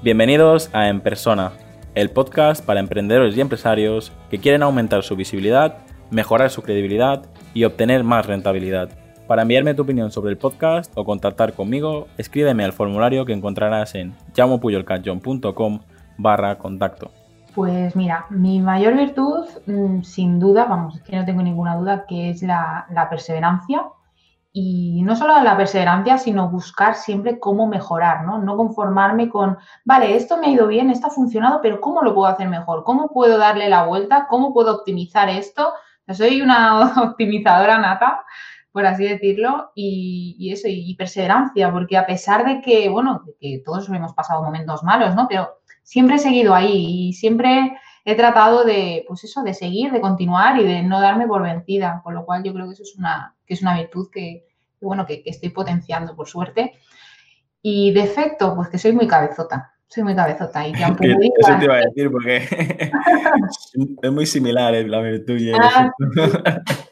Bienvenidos a En Persona, el podcast para emprendedores y empresarios que quieren aumentar su visibilidad, mejorar su credibilidad y obtener más rentabilidad. Para enviarme tu opinión sobre el podcast o contactar conmigo, escríbeme al formulario que encontrarás en llamopuyolcanchon.com barra contacto. Pues mira, mi mayor virtud, mm, sin duda, vamos, es que no tengo ninguna duda, que es la, la perseverancia y no solo la perseverancia, sino buscar siempre cómo mejorar, ¿no? No conformarme con, vale, esto me ha ido bien, esto ha funcionado, pero ¿cómo lo puedo hacer mejor? ¿Cómo puedo darle la vuelta? ¿Cómo puedo optimizar esto? soy una optimizadora nata, por así decirlo, y, eso, y, perseverancia, porque a pesar de que, bueno, que todos hemos pasado momentos malos, ¿no? Pero siempre he seguido ahí y siempre he tratado de, pues eso, de seguir, de continuar y de no darme por vencida, con lo cual yo creo que eso es una, que es una virtud que, bueno, que, estoy potenciando, por suerte. Y defecto, pues que soy muy cabezota, soy muy cabezota. Y Eso te iba a decir porque es muy similar eh, la virtud y el ah,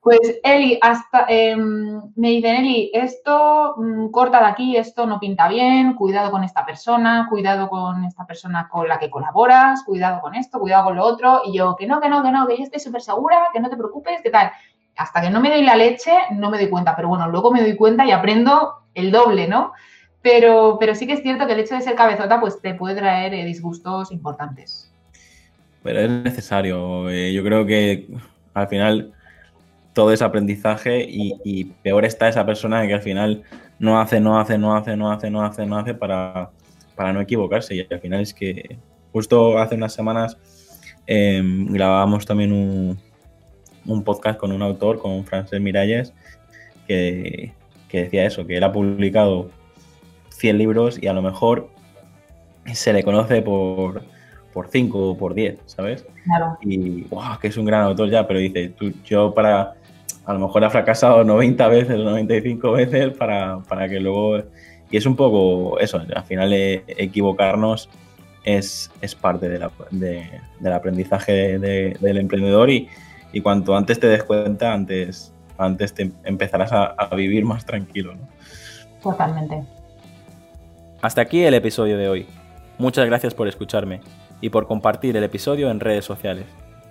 Pues Eli, hasta em, me dicen, Eli, esto mm, corta de aquí, esto no pinta bien, cuidado con esta persona, cuidado con esta persona con la que colaboras, cuidado con esto, cuidado con lo otro. Y yo, que no, que no, que no, que yo estoy súper segura, que no te preocupes, que tal. Hasta que no me doy la leche, no me doy cuenta, pero bueno, luego me doy cuenta y aprendo el doble, ¿no? Pero, pero sí que es cierto que el hecho de ser cabezota, pues te puede traer eh, disgustos importantes. Pero es necesario. Eh, yo creo que al final todo es aprendizaje y, peor está esa persona que al final no hace, no hace, no hace, no hace, no hace, no hace para, para no equivocarse. Y al final es que justo hace unas semanas em, grabábamos también un, un, podcast con un autor, con Francés Miralles, que, que decía eso, que él ha publicado 100 libros y a lo mejor se le conoce por por 5 o por 10, ¿sabes? Claro. Y, wow, que es un gran autor ya, pero dice, tú, yo para a lo mejor ha fracasado 90 veces, 95 veces para, para que luego... Y es un poco eso, al final eh, equivocarnos es, es parte de la, del aprendizaje del emprendedor y, y, cuanto antes te des cuenta, antes, antes te empezarás a, a vivir más tranquilo. ¿no? Totalmente. Hasta aquí el episodio de hoy. Muchas gracias por escucharme y por compartir el episodio en redes sociales.